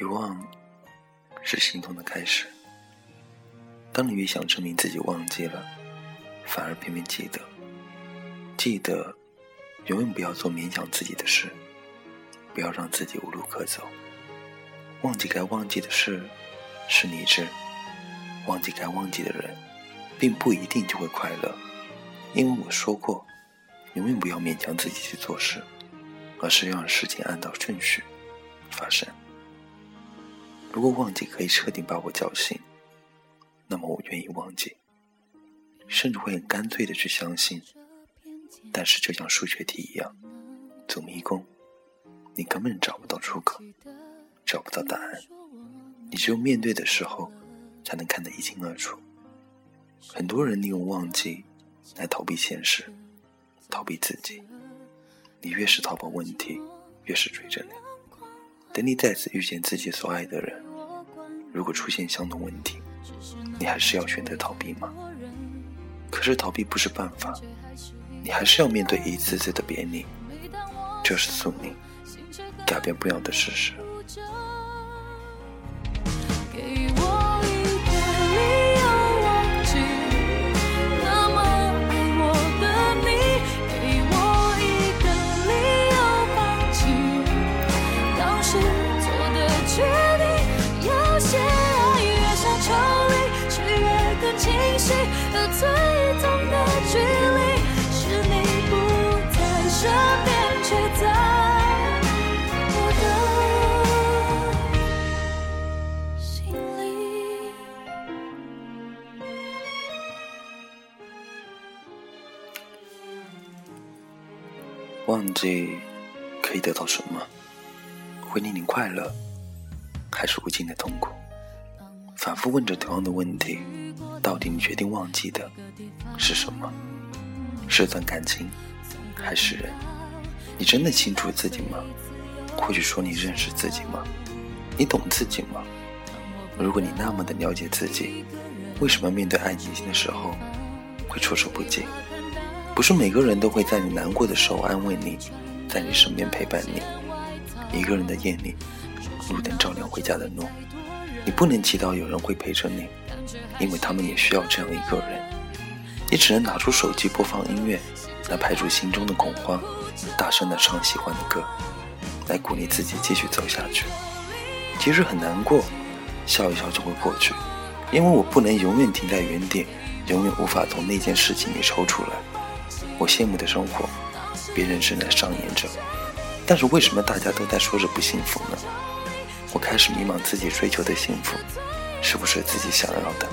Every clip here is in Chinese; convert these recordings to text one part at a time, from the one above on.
遗忘是心痛的开始。当你越想证明自己忘记了，反而偏偏记得。记得，永远不要做勉强自己的事，不要让自己无路可走。忘记该忘记的事，是理智；忘记该忘记的人，并不一定就会快乐。因为我说过，永远不要勉强自己去做事，而是要让事情按照顺序发生。如果忘记可以彻底把我叫醒，那么我愿意忘记，甚至会很干脆的去相信。但是就像数学题一样，走迷宫，你根本找不到出口，找不到答案。你只有面对的时候，才能看得一清二楚。很多人利用忘记来逃避现实，逃避自己。你越是逃跑问题，越是追着你。等你再次遇见自己所爱的人，如果出现相同问题，你还是要选择逃避吗？可是逃避不是办法，你还是要面对一次次的别离，这是宿命，改变不了的事实。忘记可以得到什么？会令你快乐，还是无尽的痛苦？反复问着同样的问题，到底你决定忘记的是什么？是段感情，还是人？你真的清楚自己吗？或许说你认识自己吗？你懂自己吗？如果你那么的了解自己，为什么面对爱情的时候会措手不及？不是每个人都会在你难过的时候安慰你，在你身边陪伴你。一个人的夜里，路灯照亮回家的路，你不能祈祷有人会陪着你，因为他们也需要这样一个人。你只能拿出手机播放音乐，来排除心中的恐慌，大声的唱喜欢的歌，来鼓励自己继续走下去。即使很难过，笑一笑就会过去，因为我不能永远停在原点，永远无法从那件事情里抽出来。我羡慕的生活，别人正在上演着，但是为什么大家都在说着不幸福呢？我开始迷茫，自己追求的幸福是不是自己想要的？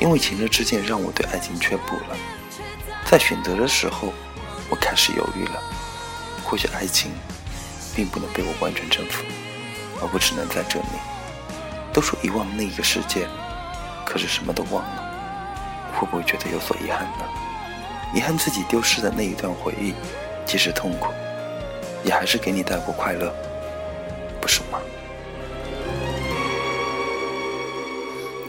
因为情热之鉴让我对爱情却步了，在选择的时候，我开始犹豫了。或许爱情并不能被我完全征服，而我只能在这里。都说遗忘那个世界，可是什么都忘了，会不会觉得有所遗憾呢？遗憾自己丢失的那一段回忆，即使痛苦，也还是给你带过快乐，不是吗？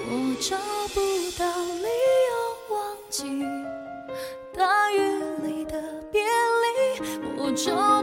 我找不到理由忘记大雨里的别离，我找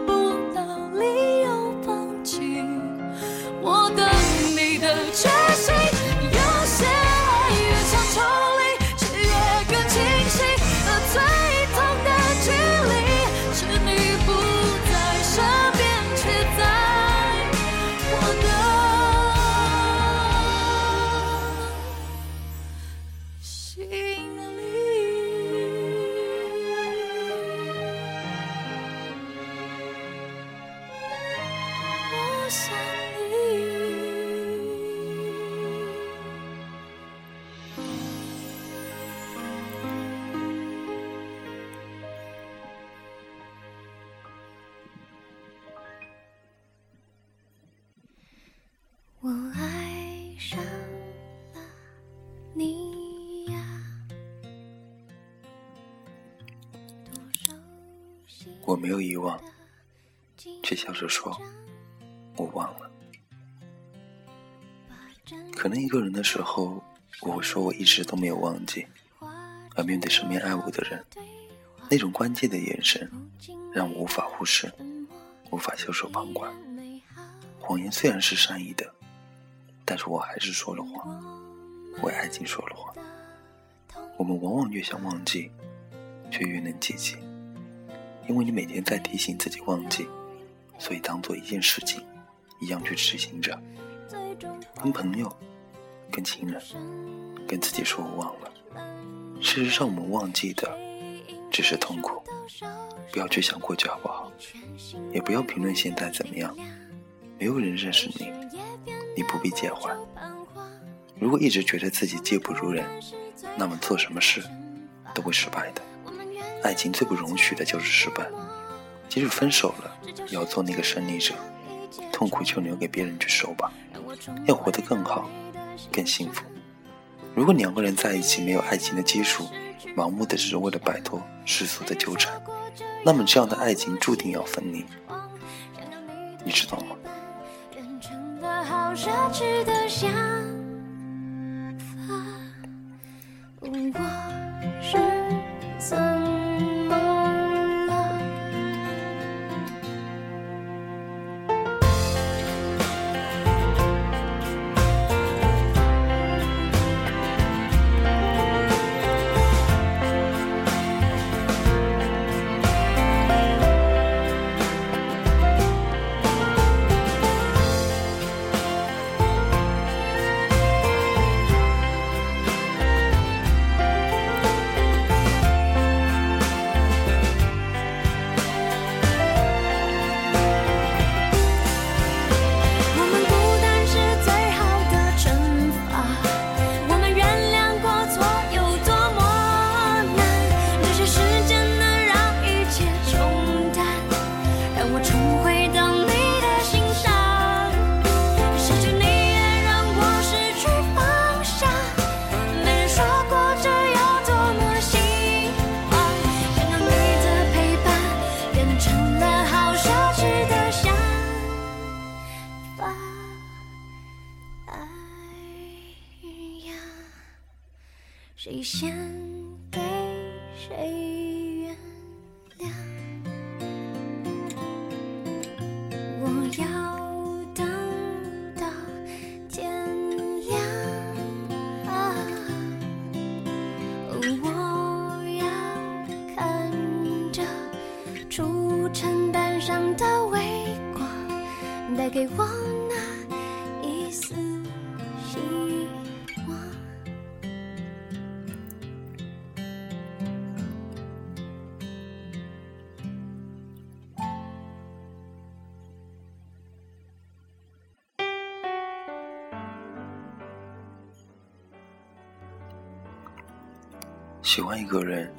我没有遗忘，却笑着说，我忘了。可能一个人的时候，我会说我一直都没有忘记，而面对身边爱我的人，那种关切的眼神，让我无法忽视，无法袖手旁观。谎言虽然是善意的。但是我还是说了谎，为爱情说了谎。我们往往越想忘记，却越能记起，因为你每天在提醒自己忘记，所以当做一件事情一样去执行着。跟朋友，跟亲人，跟自己说我忘了。事实上，我们忘记的只是痛苦。不要去想过去好不好，也不要评论现在怎么样。没有人认识你，你不必介怀。如果一直觉得自己技不如人，那么做什么事都会失败的。爱情最不容许的就是失败。即使分手了，也要做那个胜利者，痛苦就留给别人去受吧。要活得更好，更幸福。如果两个人在一起没有爱情的基础，盲目的只是为了摆脱世俗的纠缠，那么这样的爱情注定要分离。你知道吗？谁天给谁原谅？我要等到天亮，我要看着初晨淡上的微光，带给我。喜欢一个人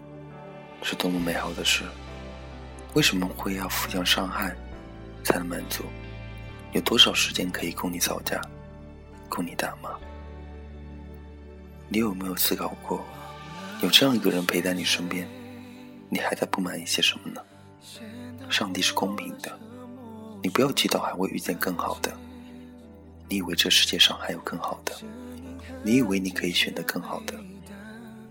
是多么美好的事，为什么会要互相伤害才能满足？有多少时间可以供你吵架，供你打骂？你有没有思考过，有这样一个人陪在你身边，你还在不满一些什么呢？上帝是公平的，你不要祈祷还会遇见更好的。你以为这世界上还有更好的？你以为你可以选择更好的？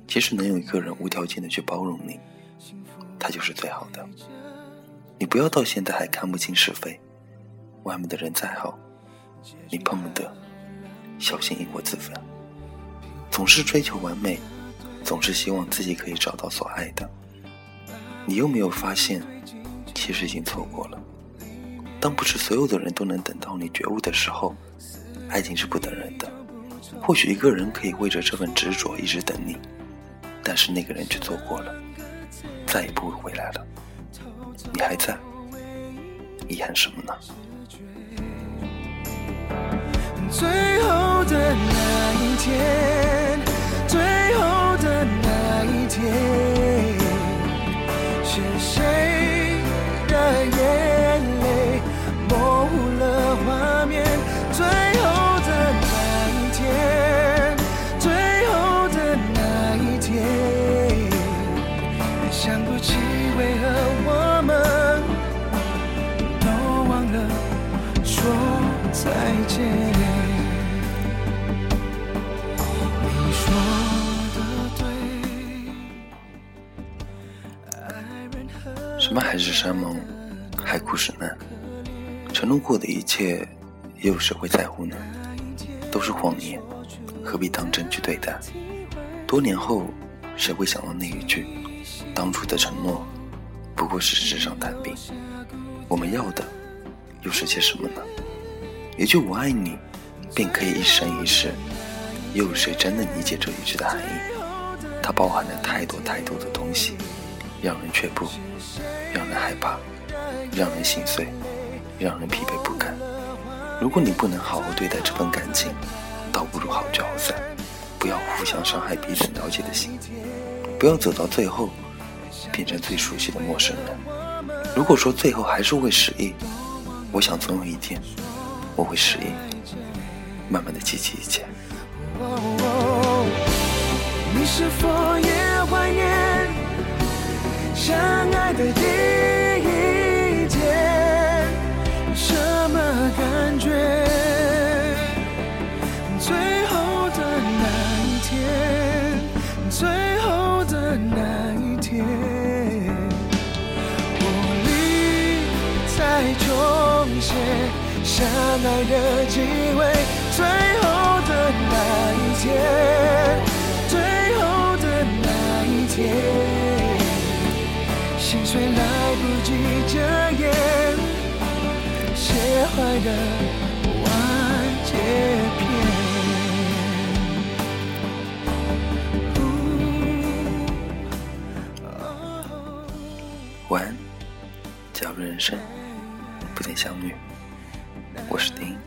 其实能有一个人无条件的去包容你，他就是最好的。你不要到现在还看不清是非，外面的人再好，你碰不得，小心引火自焚。总是追求完美，总是希望自己可以找到所爱的，你又没有发现，其实已经错过了。当不是所有的人都能等到你觉悟的时候，爱情是不等人的。或许一个人可以为着这份执着一直等你。但是那个人却错过了，再也不会回来了。你还在，遗憾什么呢？最后的那一天，山盟，海枯石烂，承诺过的一切，又有谁会在乎呢？都是谎言，何必当真去对待？多年后，谁会想到那一句当初的承诺，不过是纸上谈兵？我们要的又是些什么呢？一句“我爱你”，便可以一生一世，又有谁真的理解这一句的含义？它包含了太多太多的东西，让人却步，让人害怕，让人心碎，让人疲惫不堪。如果你不能好好对待这份感情，倒不如好聚好散，不要互相伤害彼此了解的心，不要走到最后变成最熟悉的陌生人。如果说最后还是会失忆，我想总有一天我会失忆，慢慢的记起一切。你是否也怀念相爱的第一天？什么感觉？最后的那一天，最后的那一天，我离再重写相爱的机会，最后的那一天，写坏的完结篇。晚安，假如人生不曾相遇，我是丁，